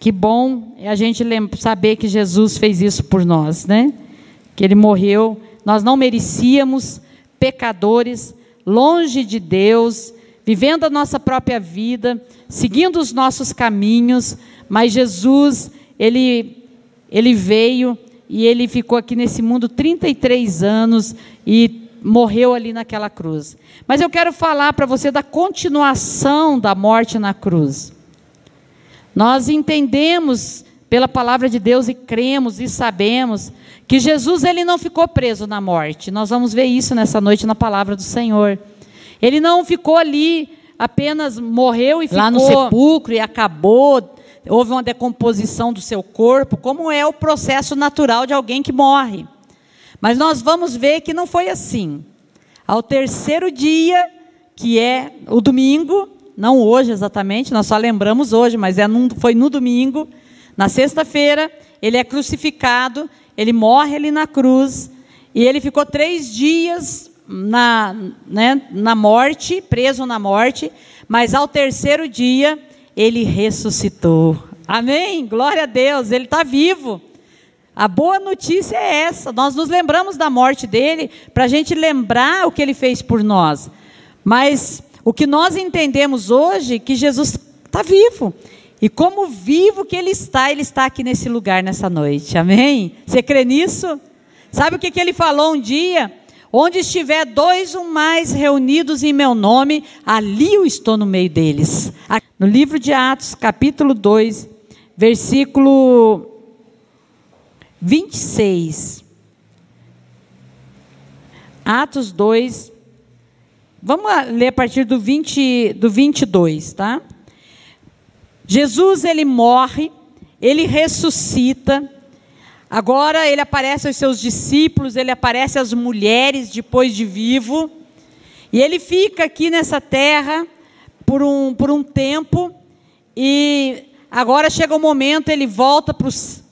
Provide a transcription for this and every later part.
Que bom é a gente saber que Jesus fez isso por nós, né? Que ele morreu, nós não merecíamos, pecadores, longe de Deus, vivendo a nossa própria vida, seguindo os nossos caminhos, mas Jesus, ele ele veio e ele ficou aqui nesse mundo 33 anos e morreu ali naquela cruz. Mas eu quero falar para você da continuação da morte na cruz. Nós entendemos pela palavra de Deus e cremos e sabemos que Jesus ele não ficou preso na morte. Nós vamos ver isso nessa noite na palavra do Senhor. Ele não ficou ali apenas morreu e ficou lá no sepulcro e acabou, houve uma decomposição do seu corpo, como é o processo natural de alguém que morre. Mas nós vamos ver que não foi assim. Ao terceiro dia, que é o domingo, não hoje exatamente, nós só lembramos hoje, mas é num, foi no domingo, na sexta-feira, ele é crucificado, ele morre ali na cruz, e ele ficou três dias na, né, na morte, preso na morte, mas ao terceiro dia ele ressuscitou. Amém? Glória a Deus, ele está vivo. A boa notícia é essa: nós nos lembramos da morte dele para a gente lembrar o que ele fez por nós. Mas o que nós entendemos hoje é que Jesus está vivo. E como vivo que ele está, ele está aqui nesse lugar nessa noite. Amém? Você crê nisso? Sabe o que, que ele falou um dia? Onde estiver dois ou mais reunidos em meu nome, ali eu estou no meio deles. No livro de Atos, capítulo 2, versículo 26. Atos 2. Vamos ler a partir do, 20, do 22, tá? Jesus, ele morre, ele ressuscita. Agora ele aparece aos seus discípulos, ele aparece às mulheres depois de vivo. E ele fica aqui nessa terra por um, por um tempo. E agora chega o momento, ele volta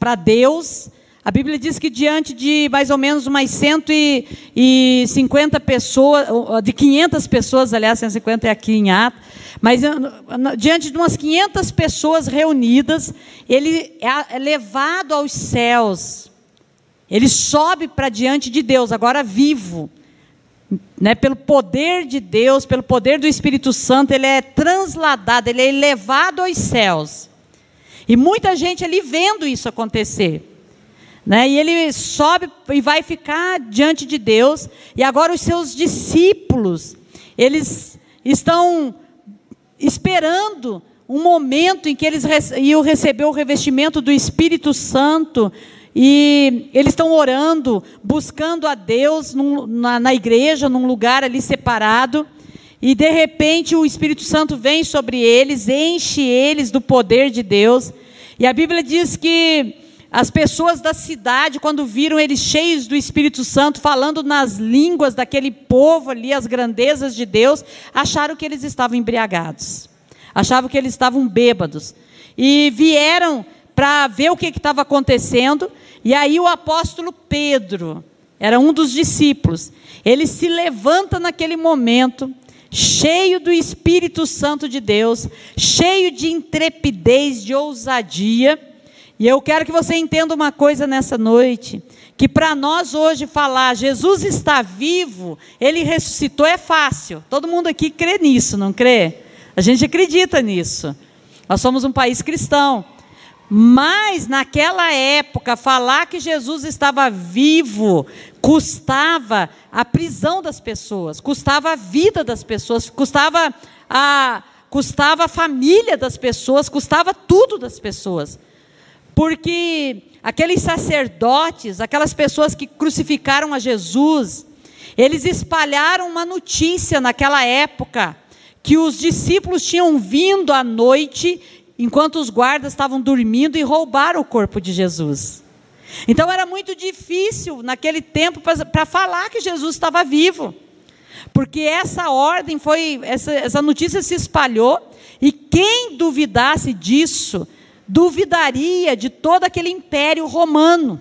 para Deus. A Bíblia diz que diante de mais ou menos umas 150 pessoas, de 500 pessoas, aliás, 150 é aqui em Atos, mas diante de umas 500 pessoas reunidas, ele é levado aos céus. Ele sobe para diante de Deus, agora vivo. Né, pelo poder de Deus, pelo poder do Espírito Santo, ele é transladado, ele é elevado aos céus. E muita gente ali vendo isso acontecer. Né? E ele sobe e vai ficar diante de Deus. E agora os seus discípulos, eles estão esperando um momento em que eles iam receber o revestimento do Espírito Santo. E eles estão orando, buscando a Deus num, na, na igreja, num lugar ali separado. E de repente o Espírito Santo vem sobre eles, enche eles do poder de Deus. E a Bíblia diz que as pessoas da cidade, quando viram eles cheios do Espírito Santo, falando nas línguas daquele povo ali, as grandezas de Deus, acharam que eles estavam embriagados, achavam que eles estavam bêbados. E vieram para ver o que estava acontecendo, e aí o apóstolo Pedro, era um dos discípulos, ele se levanta naquele momento, cheio do Espírito Santo de Deus, cheio de intrepidez, de ousadia, e eu quero que você entenda uma coisa nessa noite: que para nós hoje falar Jesus está vivo, ele ressuscitou é fácil. Todo mundo aqui crê nisso, não crê? A gente acredita nisso. Nós somos um país cristão. Mas naquela época, falar que Jesus estava vivo custava a prisão das pessoas, custava a vida das pessoas, custava a, custava a família das pessoas, custava tudo das pessoas porque aqueles sacerdotes, aquelas pessoas que crucificaram a Jesus, eles espalharam uma notícia naquela época que os discípulos tinham vindo à noite enquanto os guardas estavam dormindo e roubaram o corpo de Jesus. Então era muito difícil naquele tempo para falar que Jesus estava vivo. Porque essa ordem foi, essa, essa notícia se espalhou, e quem duvidasse disso duvidaria de todo aquele império romano.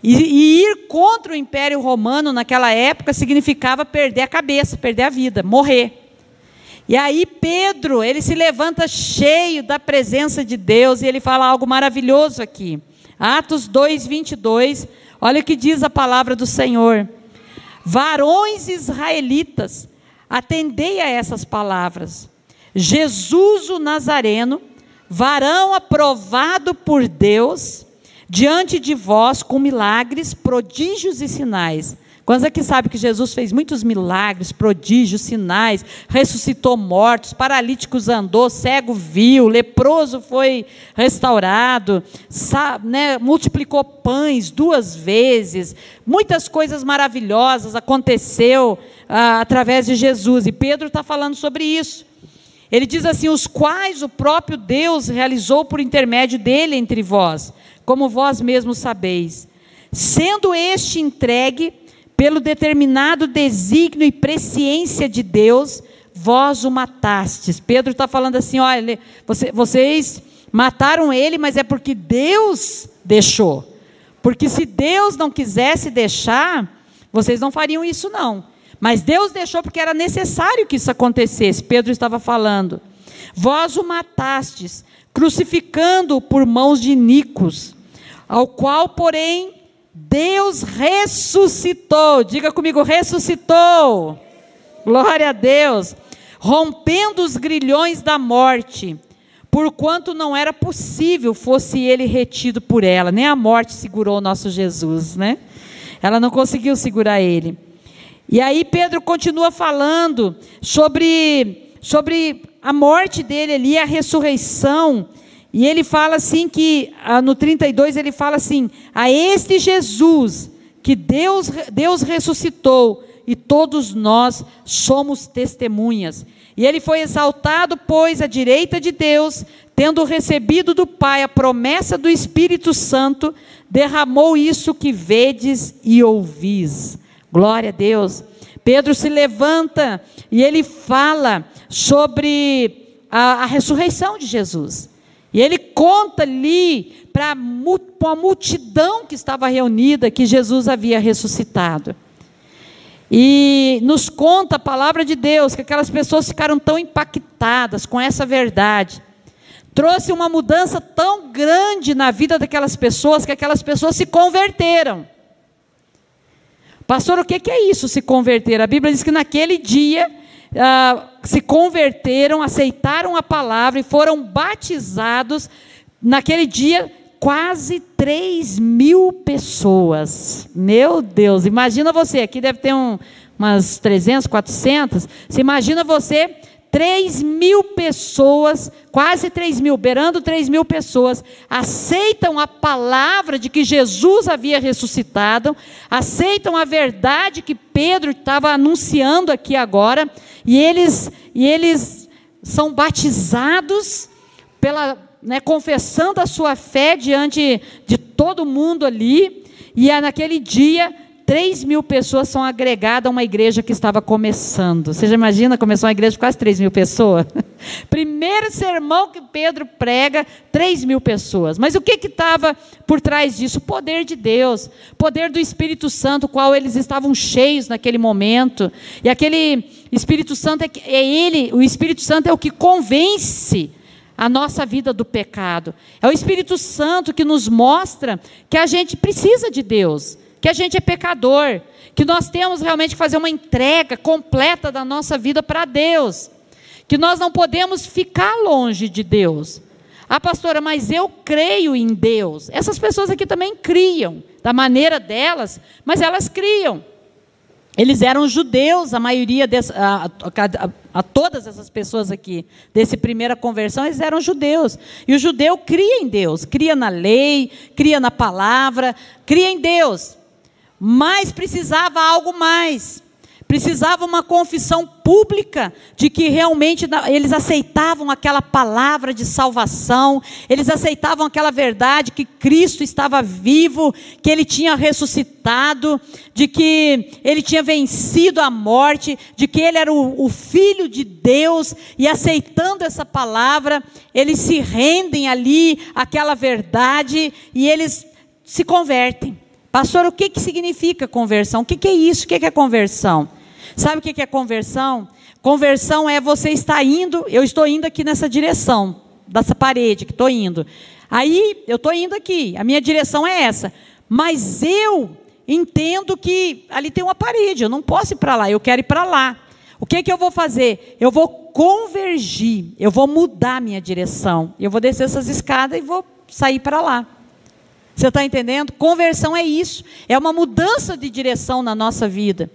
E, e, ir contra o império romano naquela época significava perder a cabeça, perder a vida, morrer. E aí Pedro, ele se levanta cheio da presença de Deus e ele fala algo maravilhoso aqui. Atos 2, 22, olha o que diz a palavra do Senhor. Varões israelitas, atendei a essas palavras. Jesus o Nazareno, varão aprovado por Deus, diante de vós com milagres, prodígios e sinais Quantos aqui sabem que Jesus fez muitos milagres, prodígios, sinais, ressuscitou mortos, paralíticos andou, cego viu, leproso foi restaurado, sabe, né, multiplicou pães duas vezes, muitas coisas maravilhosas aconteceu ah, através de Jesus. E Pedro está falando sobre isso. Ele diz assim: os quais o próprio Deus realizou por intermédio dele entre vós, como vós mesmos sabeis, sendo este entregue pelo determinado desígnio e presciência de Deus, vós o matastes. Pedro está falando assim: olha, você, vocês mataram ele, mas é porque Deus deixou. Porque se Deus não quisesse deixar, vocês não fariam isso, não. Mas Deus deixou porque era necessário que isso acontecesse. Pedro estava falando. Vós o matastes, crucificando-o por mãos de Nicos, ao qual, porém, Deus ressuscitou. Diga comigo, ressuscitou. Glória a Deus. Rompendo os grilhões da morte, porquanto não era possível fosse ele retido por ela. Nem a morte segurou o nosso Jesus, né? Ela não conseguiu segurar ele. E aí Pedro continua falando sobre, sobre a morte dele ali, a ressurreição. E ele fala assim que, ah, no 32, ele fala assim: a este Jesus que Deus, Deus ressuscitou, e todos nós somos testemunhas. E ele foi exaltado, pois, à direita de Deus, tendo recebido do Pai a promessa do Espírito Santo, derramou isso que vedes e ouvis. Glória a Deus. Pedro se levanta e ele fala sobre a, a ressurreição de Jesus. E ele conta ali para a multidão que estava reunida que Jesus havia ressuscitado. E nos conta a palavra de Deus que aquelas pessoas ficaram tão impactadas com essa verdade. Trouxe uma mudança tão grande na vida daquelas pessoas que aquelas pessoas se converteram. Pastor, o que é isso, se converter? A Bíblia diz que naquele dia ah, se converteram, aceitaram a palavra e foram batizados. Naquele dia, quase 3 mil pessoas. Meu Deus, imagina você, aqui deve ter um, umas 300, 400. Você imagina você 3 mil pessoas, quase 3 mil, beirando 3 mil pessoas, aceitam a palavra de que Jesus havia ressuscitado, aceitam a verdade que Pedro estava anunciando aqui agora, e eles, e eles são batizados pela, né, confessando a sua fé diante de todo mundo ali, e é naquele dia 3 mil pessoas são agregadas a uma igreja que estava começando. Você já imagina, começou uma igreja de quase 3 mil pessoas? Primeiro sermão que Pedro prega, 3 mil pessoas. Mas o que estava por trás disso? O poder de Deus, poder do Espírito Santo, qual eles estavam cheios naquele momento. E aquele Espírito Santo é, é ele, o Espírito Santo é o que convence a nossa vida do pecado. É o Espírito Santo que nos mostra que a gente precisa de Deus que a gente é pecador, que nós temos realmente que fazer uma entrega completa da nossa vida para Deus, que nós não podemos ficar longe de Deus. Ah, pastora, mas eu creio em Deus. Essas pessoas aqui também criam, da maneira delas, mas elas criam. Eles eram judeus, a maioria, dessa, a, a, a, todas essas pessoas aqui, desse primeira conversão, eles eram judeus. E o judeu cria em Deus, cria na lei, cria na palavra, cria em Deus. Mas precisava algo mais. Precisava uma confissão pública de que realmente eles aceitavam aquela palavra de salvação, eles aceitavam aquela verdade que Cristo estava vivo, que ele tinha ressuscitado, de que ele tinha vencido a morte, de que ele era o, o Filho de Deus, e aceitando essa palavra, eles se rendem ali àquela verdade e eles se convertem. Pastor, o que, que significa conversão? O que, que é isso? O que, que é conversão? Sabe o que, que é conversão? Conversão é você está indo, eu estou indo aqui nessa direção, dessa parede que estou indo. Aí eu estou indo aqui, a minha direção é essa. Mas eu entendo que ali tem uma parede, eu não posso ir para lá, eu quero ir para lá. O que, que eu vou fazer? Eu vou convergir, eu vou mudar minha direção. Eu vou descer essas escadas e vou sair para lá. Você está entendendo? Conversão é isso, é uma mudança de direção na nossa vida.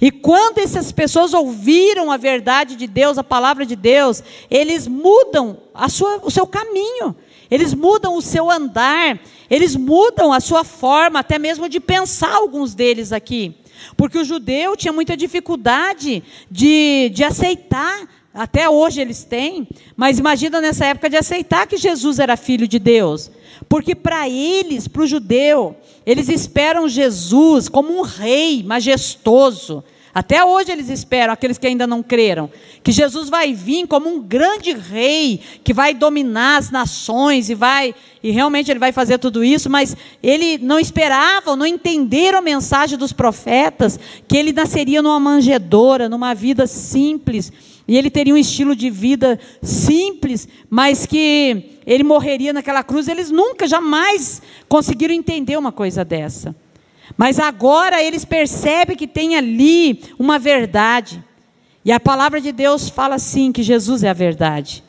E quando essas pessoas ouviram a verdade de Deus, a palavra de Deus, eles mudam sua, o seu caminho, eles mudam o seu andar, eles mudam a sua forma, até mesmo de pensar, alguns deles aqui. Porque o judeu tinha muita dificuldade de, de aceitar, até hoje eles têm, mas imagina nessa época de aceitar que Jesus era filho de Deus. Porque para eles, para o judeu, eles esperam Jesus como um rei majestoso. Até hoje eles esperam, aqueles que ainda não creram, que Jesus vai vir como um grande rei que vai dominar as nações e vai e realmente ele vai fazer tudo isso, mas ele não esperavam, não entenderam a mensagem dos profetas que ele nasceria numa manjedoura, numa vida simples e ele teria um estilo de vida simples, mas que ele morreria naquela cruz. Eles nunca, jamais conseguiram entender uma coisa dessa. Mas agora eles percebem que tem ali uma verdade. E a palavra de Deus fala assim: que Jesus é a verdade.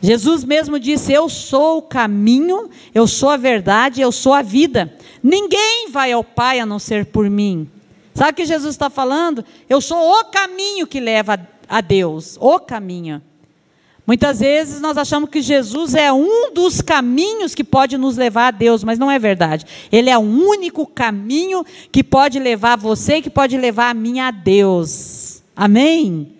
Jesus mesmo disse: Eu sou o caminho, eu sou a verdade, eu sou a vida. Ninguém vai ao Pai a não ser por mim. Sabe o que Jesus está falando? Eu sou o caminho que leva a Deus, o caminho. Muitas vezes nós achamos que Jesus é um dos caminhos que pode nos levar a Deus, mas não é verdade. Ele é o único caminho que pode levar você, que pode levar a mim a Deus. Amém?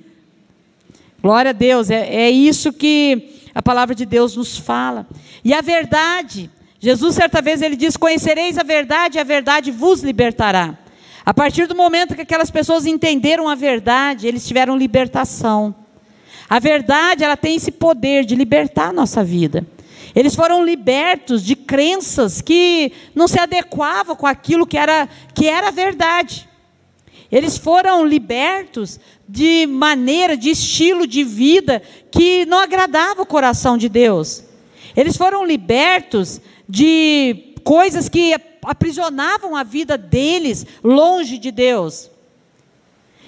Glória a Deus, é, é isso que a palavra de Deus nos fala. E a verdade, Jesus certa vez ele diz: Conhecereis a verdade, e a verdade vos libertará. A partir do momento que aquelas pessoas entenderam a verdade, eles tiveram libertação. A verdade, ela tem esse poder de libertar a nossa vida. Eles foram libertos de crenças que não se adequavam com aquilo que era, que era verdade. Eles foram libertos de maneira, de estilo de vida que não agradava o coração de Deus. Eles foram libertos de coisas que aprisionavam a vida deles longe de Deus.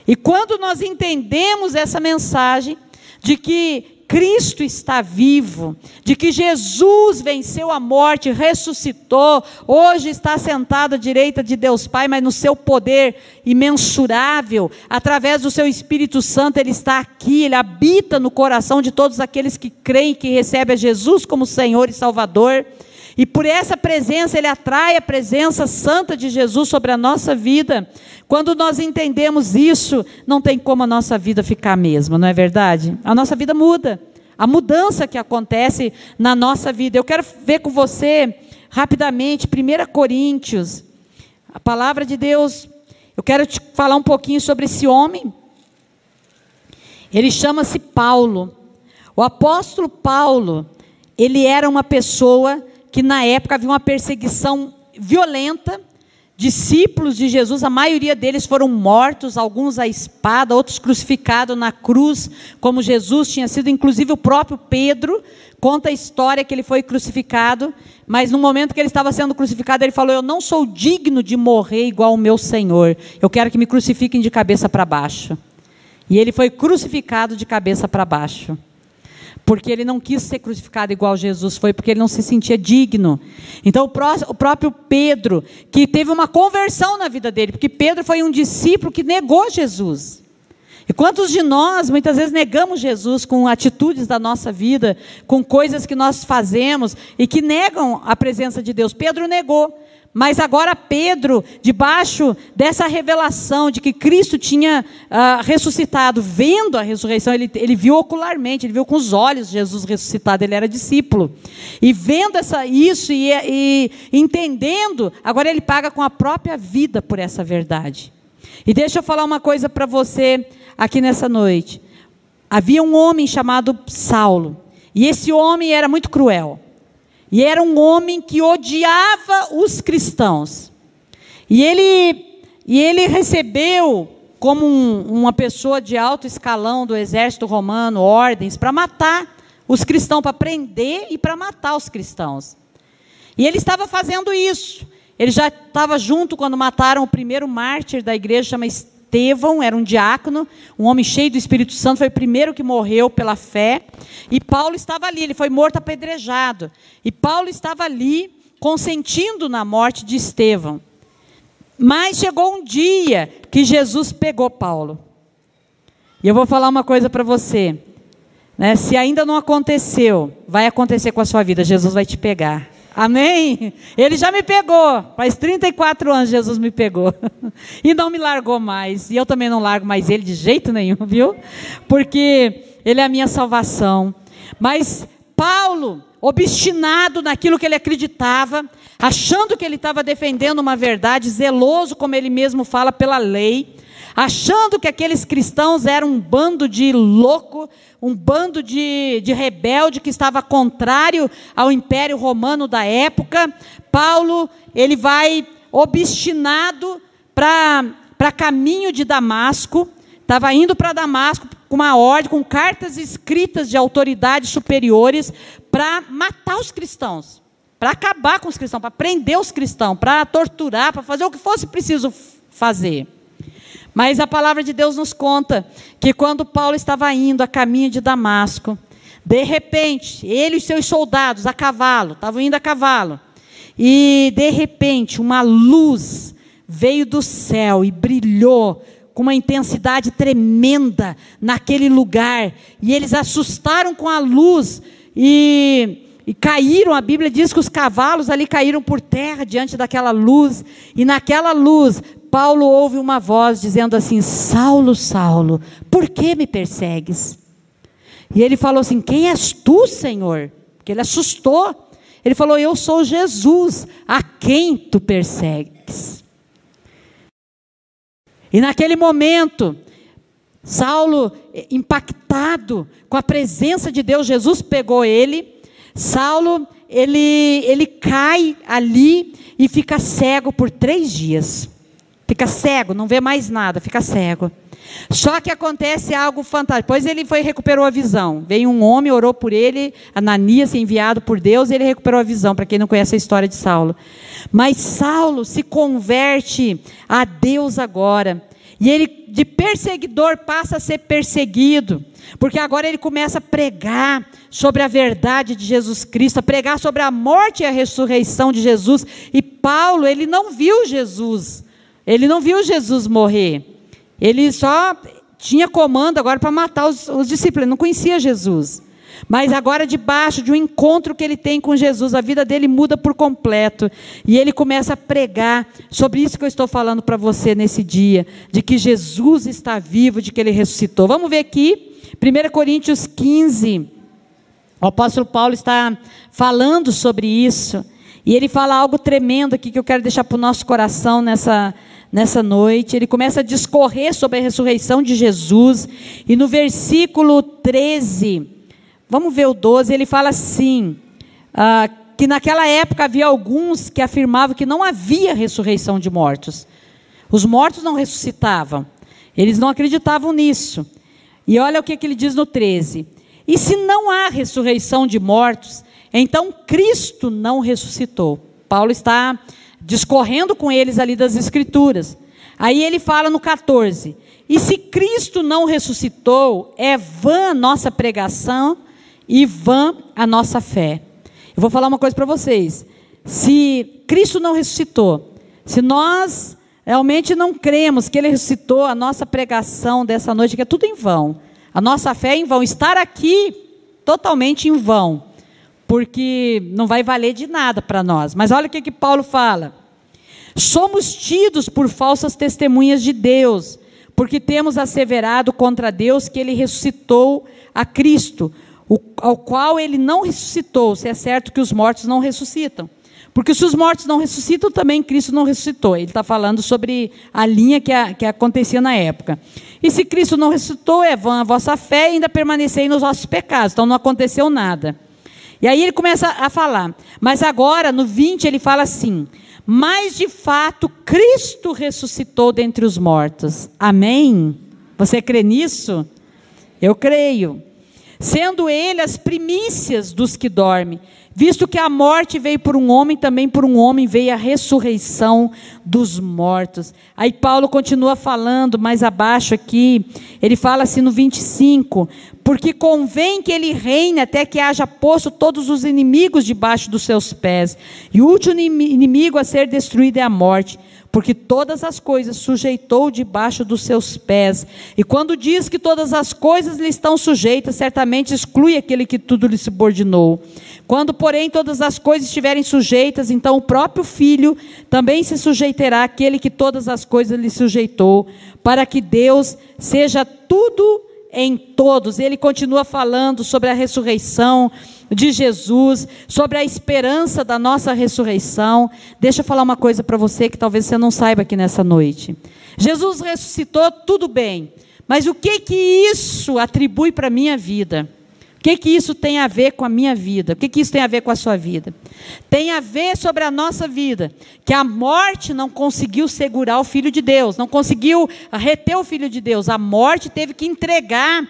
E quando nós entendemos essa mensagem de que Cristo está vivo, de que Jesus venceu a morte, ressuscitou, hoje está sentado à direita de Deus Pai, mas no seu poder imensurável, através do seu Espírito Santo, Ele está aqui, Ele habita no coração de todos aqueles que creem que recebem a Jesus como Senhor e Salvador. E por essa presença, Ele atrai a presença santa de Jesus sobre a nossa vida. Quando nós entendemos isso, não tem como a nossa vida ficar a mesma, não é verdade? A nossa vida muda. A mudança que acontece na nossa vida. Eu quero ver com você, rapidamente, 1 Coríntios, a palavra de Deus. Eu quero te falar um pouquinho sobre esse homem. Ele chama-se Paulo. O apóstolo Paulo, ele era uma pessoa que na época havia uma perseguição violenta. Discípulos de Jesus, a maioria deles foram mortos, alguns à espada, outros crucificados na cruz, como Jesus tinha sido, inclusive o próprio Pedro conta a história que ele foi crucificado, mas no momento que ele estava sendo crucificado, ele falou: Eu não sou digno de morrer igual o meu Senhor, eu quero que me crucifiquem de cabeça para baixo. E ele foi crucificado de cabeça para baixo porque ele não quis ser crucificado igual Jesus foi, porque ele não se sentia digno. Então, o, pró o próprio Pedro, que teve uma conversão na vida dele, porque Pedro foi um discípulo que negou Jesus. E quantos de nós muitas vezes negamos Jesus com atitudes da nossa vida, com coisas que nós fazemos e que negam a presença de Deus? Pedro negou. Mas agora Pedro, debaixo dessa revelação de que Cristo tinha uh, ressuscitado, vendo a ressurreição, ele, ele viu ocularmente, ele viu com os olhos Jesus ressuscitado, ele era discípulo. E vendo essa, isso e, e entendendo, agora ele paga com a própria vida por essa verdade. E deixa eu falar uma coisa para você aqui nessa noite. Havia um homem chamado Saulo, e esse homem era muito cruel. E era um homem que odiava os cristãos. E ele, e ele recebeu como um, uma pessoa de alto escalão do exército romano, ordens para matar os cristãos, para prender e para matar os cristãos. E ele estava fazendo isso. Ele já estava junto quando mataram o primeiro mártir da igreja, chama Estevão, era um diácono, um homem cheio do Espírito Santo, foi o primeiro que morreu pela fé. E Paulo estava ali, ele foi morto apedrejado. E Paulo estava ali, consentindo na morte de Estevão. Mas chegou um dia que Jesus pegou Paulo. E eu vou falar uma coisa para você. Né? Se ainda não aconteceu, vai acontecer com a sua vida. Jesus vai te pegar. Amém? Ele já me pegou. Faz 34 anos Jesus me pegou. E não me largou mais. E eu também não largo mais ele de jeito nenhum, viu? Porque ele é a minha salvação. Mas Paulo, obstinado naquilo que ele acreditava, achando que ele estava defendendo uma verdade, zeloso, como ele mesmo fala, pela lei, achando que aqueles cristãos eram um bando de louco, um bando de, de rebelde que estava contrário ao Império Romano da época. Paulo, ele vai obstinado para caminho de Damasco, estava indo para Damasco com uma ordem, com cartas escritas de autoridades superiores para matar os cristãos, para acabar com os cristãos, para prender os cristãos, para torturar, para fazer o que fosse preciso fazer. Mas a palavra de Deus nos conta que quando Paulo estava indo a caminho de Damasco, de repente, ele e seus soldados a cavalo, estavam indo a cavalo, e de repente uma luz veio do céu e brilhou com uma intensidade tremenda naquele lugar, e eles assustaram com a luz e e caíram, a Bíblia diz que os cavalos ali caíram por terra diante daquela luz, e naquela luz Paulo ouve uma voz dizendo assim: Saulo, Saulo, por que me persegues? E ele falou assim: Quem és tu, Senhor? Porque ele assustou. Ele falou: Eu sou Jesus, a quem tu persegues. E naquele momento, Saulo, impactado com a presença de Deus, Jesus pegou ele. Saulo, ele, ele cai ali e fica cego por três dias. Fica cego, não vê mais nada, fica cego. Só que acontece algo fantástico. Depois ele foi recuperou a visão. Veio um homem, orou por ele, Ananias, enviado por Deus, e ele recuperou a visão, para quem não conhece a história de Saulo. Mas Saulo se converte a Deus agora. E ele, de perseguidor, passa a ser perseguido. Porque agora ele começa a pregar sobre a verdade de Jesus Cristo, a pregar sobre a morte e a ressurreição de Jesus. E Paulo, ele não viu Jesus. Ele não viu Jesus morrer. Ele só tinha comando agora para matar os, os discípulos. Ele não conhecia Jesus. Mas agora, debaixo de um encontro que ele tem com Jesus, a vida dele muda por completo. E ele começa a pregar sobre isso que eu estou falando para você nesse dia: de que Jesus está vivo, de que ele ressuscitou. Vamos ver aqui, 1 Coríntios 15. O apóstolo Paulo está falando sobre isso. E ele fala algo tremendo aqui que eu quero deixar para o nosso coração nessa, nessa noite. Ele começa a discorrer sobre a ressurreição de Jesus. E no versículo 13, vamos ver o 12, ele fala assim: ah, que naquela época havia alguns que afirmavam que não havia ressurreição de mortos. Os mortos não ressuscitavam. Eles não acreditavam nisso. E olha o que, que ele diz no 13: E se não há ressurreição de mortos, então Cristo não ressuscitou. Paulo está discorrendo com eles ali das Escrituras. Aí ele fala no 14: E se Cristo não ressuscitou, é vã nossa pregação e vã a nossa fé. Eu vou falar uma coisa para vocês. Se Cristo não ressuscitou, se nós realmente não cremos que Ele ressuscitou, a nossa pregação dessa noite que é tudo em vão. A nossa fé é em vão. Estar aqui totalmente em vão porque não vai valer de nada para nós. Mas olha o que, que Paulo fala: somos tidos por falsas testemunhas de Deus, porque temos asseverado contra Deus que ele ressuscitou a Cristo, o, ao qual ele não ressuscitou, se é certo que os mortos não ressuscitam. Porque se os mortos não ressuscitam, também Cristo não ressuscitou. Ele está falando sobre a linha que, a, que acontecia na época. E se Cristo não ressuscitou, é vã a vossa fé e ainda permanecei nos vossos pecados. Então não aconteceu nada. E aí ele começa a falar. Mas agora, no 20, ele fala assim: Mas de fato, Cristo ressuscitou dentre os mortos. Amém? Você crê nisso? Eu creio. Sendo ele as primícias dos que dormem. Visto que a morte veio por um homem, também por um homem veio a ressurreição dos mortos. Aí Paulo continua falando mais abaixo aqui, ele fala assim no 25: Porque convém que ele reine até que haja posto todos os inimigos debaixo dos seus pés, e o último inimigo a ser destruído é a morte porque todas as coisas sujeitou debaixo dos seus pés. E quando diz que todas as coisas lhe estão sujeitas, certamente exclui aquele que tudo lhe subordinou. Quando, porém, todas as coisas estiverem sujeitas, então o próprio filho também se sujeitará àquele que todas as coisas lhe sujeitou, para que Deus seja tudo em todos. Ele continua falando sobre a ressurreição de Jesus, sobre a esperança da nossa ressurreição. Deixa eu falar uma coisa para você que talvez você não saiba aqui nessa noite. Jesus ressuscitou, tudo bem, mas o que que isso atribui para a minha vida? O que que isso tem a ver com a minha vida? O que que isso tem a ver com a sua vida? Tem a ver sobre a nossa vida, que a morte não conseguiu segurar o Filho de Deus, não conseguiu reter o Filho de Deus. A morte teve que entregar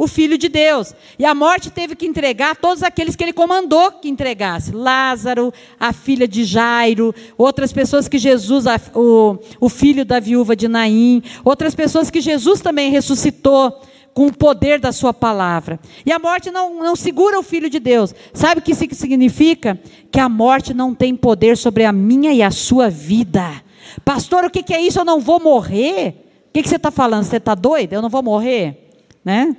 o Filho de Deus. E a morte teve que entregar todos aqueles que ele comandou que entregasse: Lázaro, a filha de Jairo, outras pessoas que Jesus, o, o filho da viúva de Naim, outras pessoas que Jesus também ressuscitou com o poder da sua palavra. E a morte não, não segura o Filho de Deus. Sabe o que isso significa? Que a morte não tem poder sobre a minha e a sua vida. Pastor, o que, que é isso? Eu não vou morrer? O que, que você está falando? Você está doido? Eu não vou morrer? Né?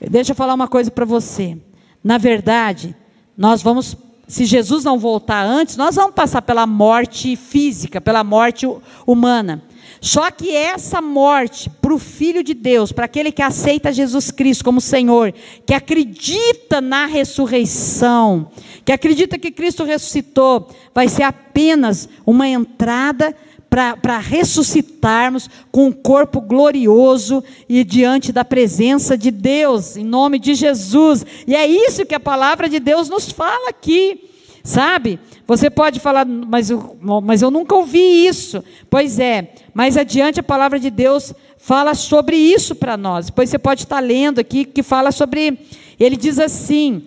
Deixa eu falar uma coisa para você. Na verdade, nós vamos, se Jesus não voltar antes, nós vamos passar pela morte física, pela morte humana. Só que essa morte para o Filho de Deus, para aquele que aceita Jesus Cristo como Senhor, que acredita na ressurreição, que acredita que Cristo ressuscitou, vai ser apenas uma entrada para ressuscitarmos com um corpo glorioso e diante da presença de Deus, em nome de Jesus. E é isso que a palavra de Deus nos fala aqui. Sabe? Você pode falar, mas eu, mas eu nunca ouvi isso. Pois é, mais adiante a palavra de Deus fala sobre isso para nós. Depois você pode estar lendo aqui que fala sobre. Ele diz assim: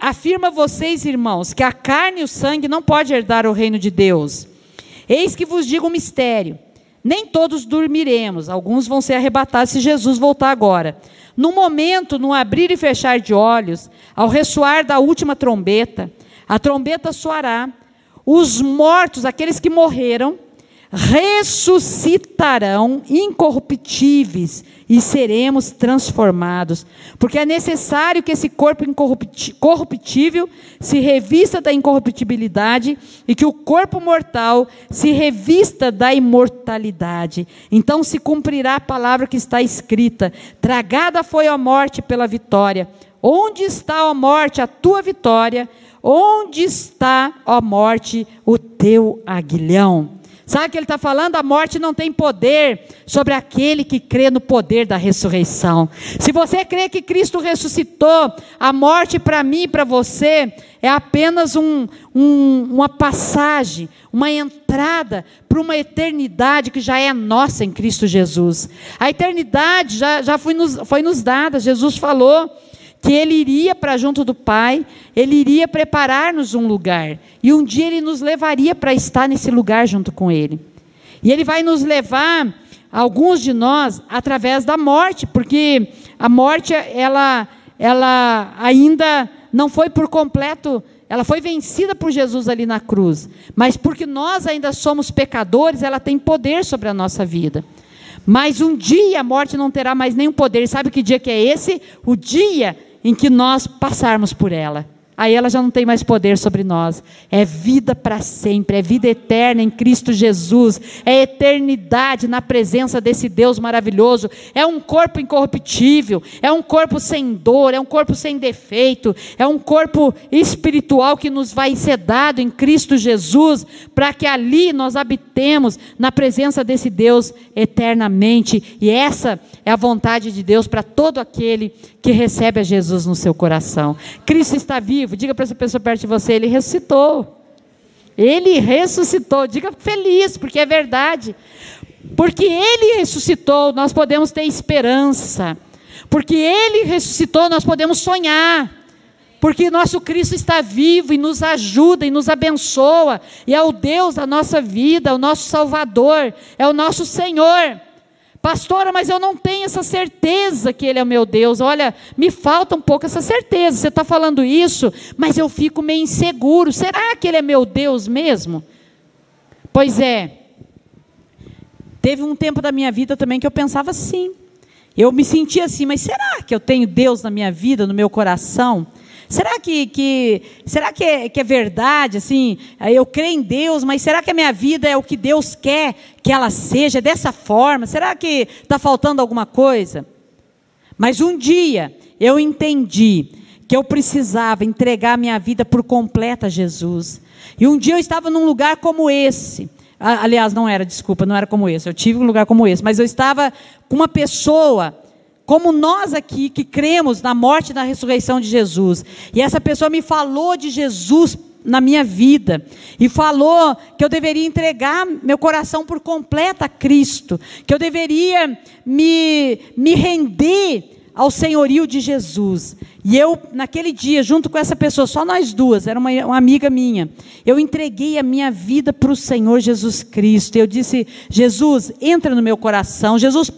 afirma vocês, irmãos, que a carne e o sangue não pode herdar o reino de Deus Eis que vos digo um mistério: nem todos dormiremos, alguns vão ser arrebatados se Jesus voltar agora. No momento, no abrir e fechar de olhos, ao ressoar da última trombeta, a trombeta soará, os mortos, aqueles que morreram, ressuscitarão incorruptíveis e seremos transformados. Porque é necessário que esse corpo incorruptível se revista da incorruptibilidade e que o corpo mortal se revista da imortalidade. Então se cumprirá a palavra que está escrita: Tragada foi a morte pela vitória. Onde está a morte, a tua vitória? Onde está, a morte, o teu aguilhão? Sabe o que ele está falando? A morte não tem poder sobre aquele que crê no poder da ressurreição. Se você crê que Cristo ressuscitou, a morte para mim e para você é apenas um, um, uma passagem, uma entrada para uma eternidade que já é nossa em Cristo Jesus. A eternidade já, já foi, nos, foi nos dada, Jesus falou que ele iria para junto do Pai, ele iria preparar-nos um lugar, e um dia ele nos levaria para estar nesse lugar junto com ele. E ele vai nos levar, alguns de nós, através da morte, porque a morte, ela, ela ainda não foi por completo, ela foi vencida por Jesus ali na cruz, mas porque nós ainda somos pecadores, ela tem poder sobre a nossa vida. Mas um dia a morte não terá mais nenhum poder. Sabe que dia que é esse? O dia em que nós passarmos por ela aí ela já não tem mais poder sobre nós. É vida para sempre, é vida eterna em Cristo Jesus, é eternidade na presença desse Deus maravilhoso. É um corpo incorruptível, é um corpo sem dor, é um corpo sem defeito, é um corpo espiritual que nos vai ser dado em Cristo Jesus, para que ali nós habitemos na presença desse Deus eternamente. E essa é a vontade de Deus para todo aquele que recebe a Jesus no seu coração. Cristo está vivo, diga para essa pessoa perto de você, ele ressuscitou. Ele ressuscitou. Diga feliz, porque é verdade. Porque Ele ressuscitou, nós podemos ter esperança. Porque Ele ressuscitou, nós podemos sonhar. Porque nosso Cristo está vivo e nos ajuda e nos abençoa, e é o Deus da nossa vida, é o nosso Salvador, é o nosso Senhor. Pastora, mas eu não tenho essa certeza que Ele é o meu Deus. Olha, me falta um pouco essa certeza. Você está falando isso, mas eu fico meio inseguro. Será que Ele é meu Deus mesmo? Pois é. Teve um tempo da minha vida também que eu pensava assim. Eu me sentia assim, mas será que eu tenho Deus na minha vida, no meu coração? Será que, que, será que, é, que é verdade? Assim, eu creio em Deus, mas será que a minha vida é o que Deus quer que ela seja dessa forma? Será que está faltando alguma coisa? Mas um dia eu entendi que eu precisava entregar minha vida por completa a Jesus. E um dia eu estava num lugar como esse. Aliás, não era, desculpa, não era como esse. Eu tive um lugar como esse, mas eu estava com uma pessoa como nós aqui que cremos na morte e na ressurreição de Jesus. E essa pessoa me falou de Jesus na minha vida e falou que eu deveria entregar meu coração por completo a Cristo, que eu deveria me, me render ao senhorio de Jesus. E eu, naquele dia, junto com essa pessoa, só nós duas, era uma, uma amiga minha, eu entreguei a minha vida para o Senhor Jesus Cristo. Eu disse: Jesus, entra no meu coração. Jesus,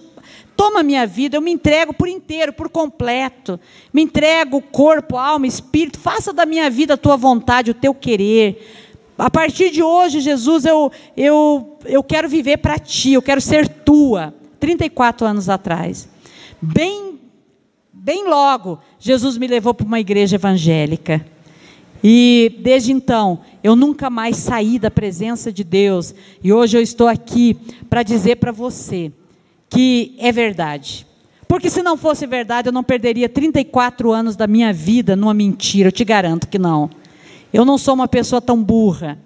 toma minha vida, eu me entrego por inteiro, por completo. Me entrego corpo, alma, espírito. Faça da minha vida a tua vontade, o teu querer. A partir de hoje, Jesus, eu, eu, eu quero viver para ti, eu quero ser tua. 34 anos atrás. Bem, bem logo, Jesus me levou para uma igreja evangélica. E desde então, eu nunca mais saí da presença de Deus. E hoje eu estou aqui para dizer para você que é verdade. Porque se não fosse verdade, eu não perderia 34 anos da minha vida numa mentira, eu te garanto que não. Eu não sou uma pessoa tão burra,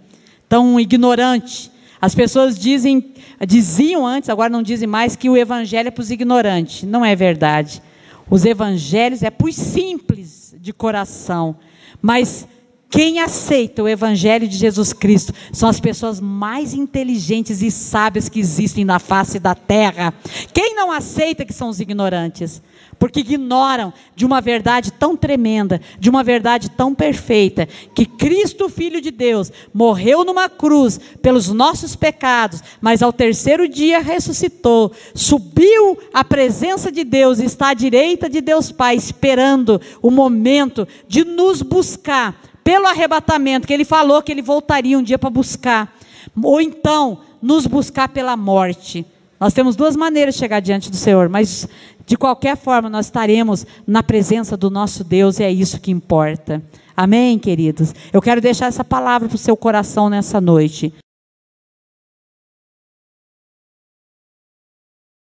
tão ignorante. As pessoas dizem, diziam antes, agora não dizem mais, que o evangelho é para os ignorantes. Não é verdade. Os evangelhos é para os simples de coração. Mas quem aceita o Evangelho de Jesus Cristo são as pessoas mais inteligentes e sábias que existem na face da terra. Quem não aceita que são os ignorantes? Porque ignoram de uma verdade tão tremenda, de uma verdade tão perfeita, que Cristo, Filho de Deus, morreu numa cruz pelos nossos pecados, mas ao terceiro dia ressuscitou, subiu à presença de Deus, está à direita de Deus Pai, esperando o momento de nos buscar pelo arrebatamento, que ele falou que ele voltaria um dia para buscar, ou então nos buscar pela morte. Nós temos duas maneiras de chegar diante do Senhor, mas de qualquer forma nós estaremos na presença do nosso Deus e é isso que importa. Amém, queridos? Eu quero deixar essa palavra para o seu coração nessa noite.